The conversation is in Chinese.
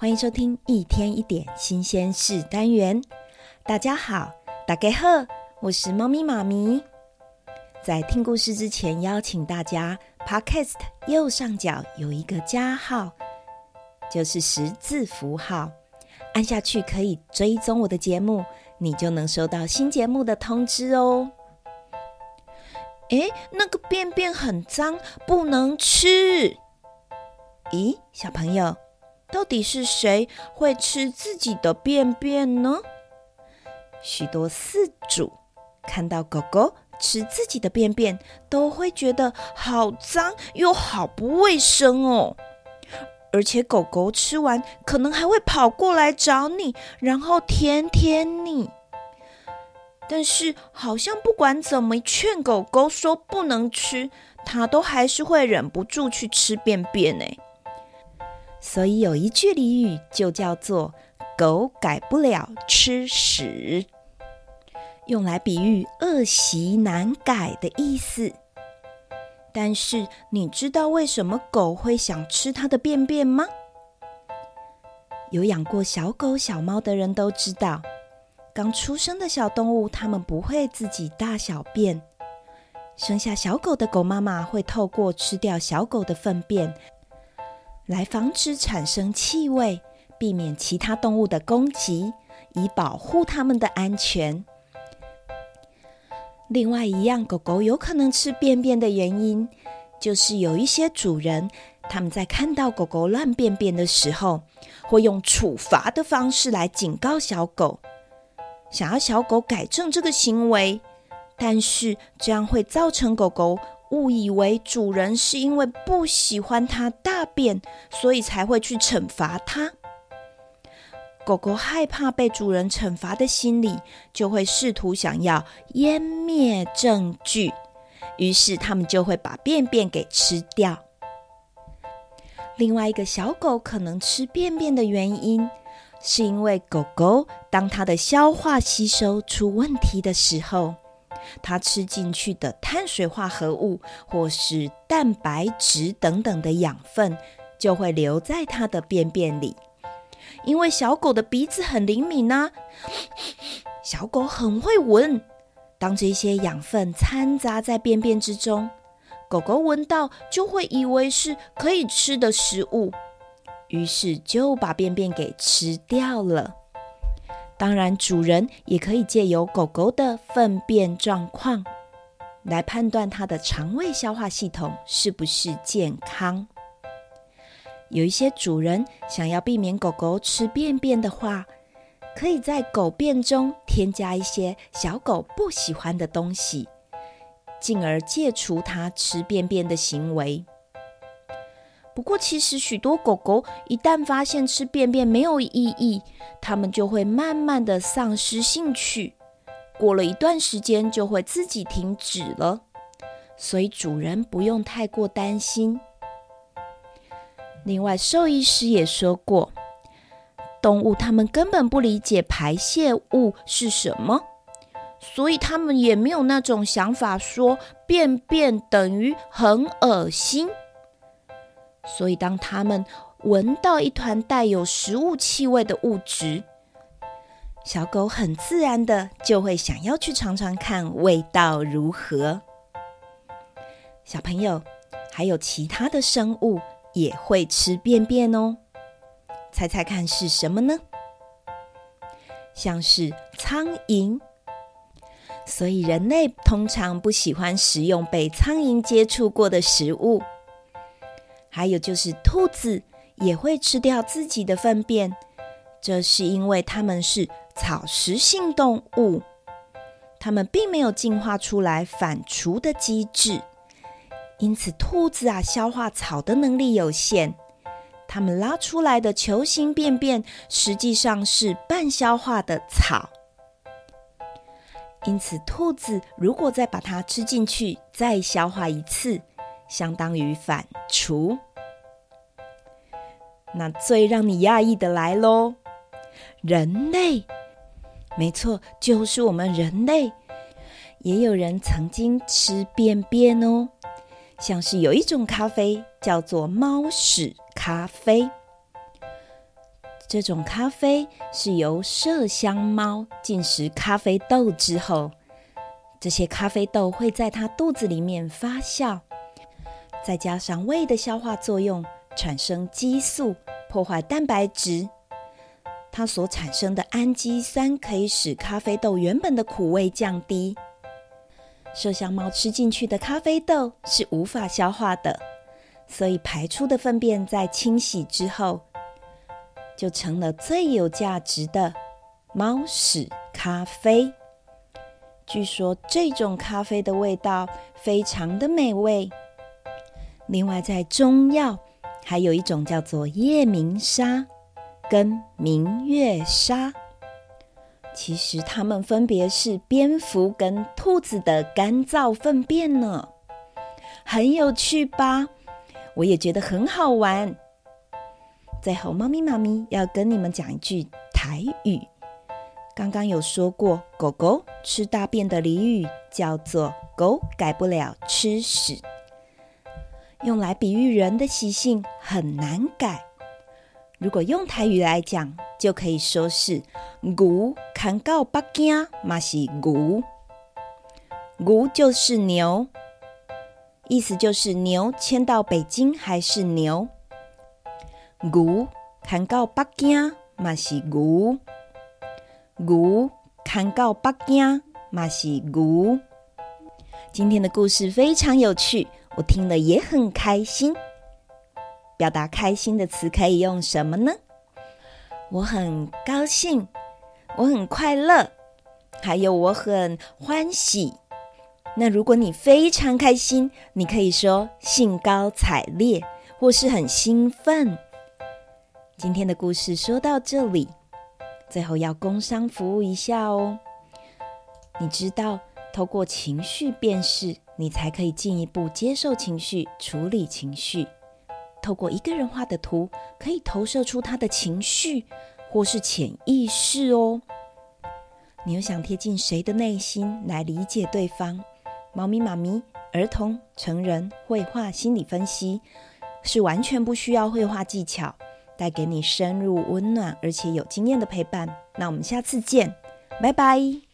欢迎收听一天一点新鲜事单元。大家好，大家好，我是猫咪妈咪。在听故事之前，邀请大家，Podcast 右上角有一个加号，就是十字符号，按下去可以追踪我的节目，你就能收到新节目的通知哦。诶，那个便便很脏，不能吃。咦，小朋友？到底是谁会吃自己的便便呢？许多饲主看到狗狗吃自己的便便，都会觉得好脏又好不卫生哦。而且狗狗吃完可能还会跑过来找你，然后舔舔你。但是好像不管怎么劝狗狗说不能吃，它都还是会忍不住去吃便便呢。所以有一句俚语就叫做“狗改不了吃屎”，用来比喻恶习难改的意思。但是你知道为什么狗会想吃它的便便吗？有养过小狗、小猫的人都知道，刚出生的小动物它们不会自己大小便，生下小狗的狗妈妈会透过吃掉小狗的粪便。来防止产生气味，避免其他动物的攻击，以保护它们的安全。另外一样，狗狗有可能吃便便的原因，就是有一些主人他们在看到狗狗乱便便的时候，会用处罚的方式来警告小狗，想要小狗改正这个行为，但是这样会造成狗狗。误以为主人是因为不喜欢它大便，所以才会去惩罚它。狗狗害怕被主人惩罚的心理，就会试图想要湮灭证据，于是它们就会把便便给吃掉。另外一个小狗可能吃便便的原因，是因为狗狗当它的消化吸收出问题的时候。它吃进去的碳水化合物或是蛋白质等等的养分，就会留在它的便便里。因为小狗的鼻子很灵敏呢，小狗很会闻。当这些养分掺杂在便便之中，狗狗闻到就会以为是可以吃的食物，于是就把便便给吃掉了。当然，主人也可以借由狗狗的粪便状况来判断它的肠胃消化系统是不是健康。有一些主人想要避免狗狗吃便便的话，可以在狗便中添加一些小狗不喜欢的东西，进而戒除它吃便便的行为。不过，其实许多狗狗一旦发现吃便便没有意义，它们就会慢慢的丧失兴趣。过了一段时间，就会自己停止了。所以主人不用太过担心。另外，兽医师也说过，动物它们根本不理解排泄物是什么，所以它们也没有那种想法说便便等于很恶心。所以，当他们闻到一团带有食物气味的物质，小狗很自然的就会想要去尝尝看味道如何。小朋友，还有其他的生物也会吃便便哦，猜猜看是什么呢？像是苍蝇。所以，人类通常不喜欢食用被苍蝇接触过的食物。还有就是，兔子也会吃掉自己的粪便，这是因为它们是草食性动物，它们并没有进化出来反刍的机制，因此兔子啊，消化草的能力有限，它们拉出来的球形便便实际上是半消化的草，因此兔子如果再把它吃进去，再消化一次。相当于反刍。那最让你讶异的来喽，人类，没错，就是我们人类，也有人曾经吃便便哦。像是有一种咖啡叫做猫屎咖啡，这种咖啡是由麝香猫进食咖啡豆之后，这些咖啡豆会在它肚子里面发酵，再加上胃的消化作用，产生激素，破坏蛋白质。它所产生的氨基酸可以使咖啡豆原本的苦味降低。麝香猫吃进去的咖啡豆是无法消化的，所以排出的粪便在清洗之后。就成了最有价值的猫屎咖啡。据说这种咖啡的味道非常的美味。另外，在中药还有一种叫做夜明砂跟明月砂，其实它们分别是蝙蝠跟兔子的干燥粪便呢，很有趣吧？我也觉得很好玩。最后，猫咪妈咪要跟你们讲一句台语。刚刚有说过，狗狗吃大便的俚语叫做“狗改不了吃屎”，用来比喻人的习性很难改。如果用台语来讲，就可以说是“牛牵到北京嘛是牛”，牛就是牛，意思就是牛牵到北京还是牛。牛牵到北京嘛是牛，牛牵到北京嘛是牛。今天的故事非常有趣，我听了也很开心。表达开心的词可以用什么呢？我很高兴，我很快乐，还有我很欢喜。那如果你非常开心，你可以说兴高采烈，或是很兴奋。今天的故事说到这里，最后要工商服务一下哦。你知道，透过情绪辨识，你才可以进一步接受情绪、处理情绪。透过一个人画的图，可以投射出他的情绪或是潜意识哦。你又想贴近谁的内心来理解对方？猫咪妈咪儿童、成人绘画心理分析是完全不需要绘画技巧。带给你深入温暖而且有经验的陪伴。那我们下次见，拜拜。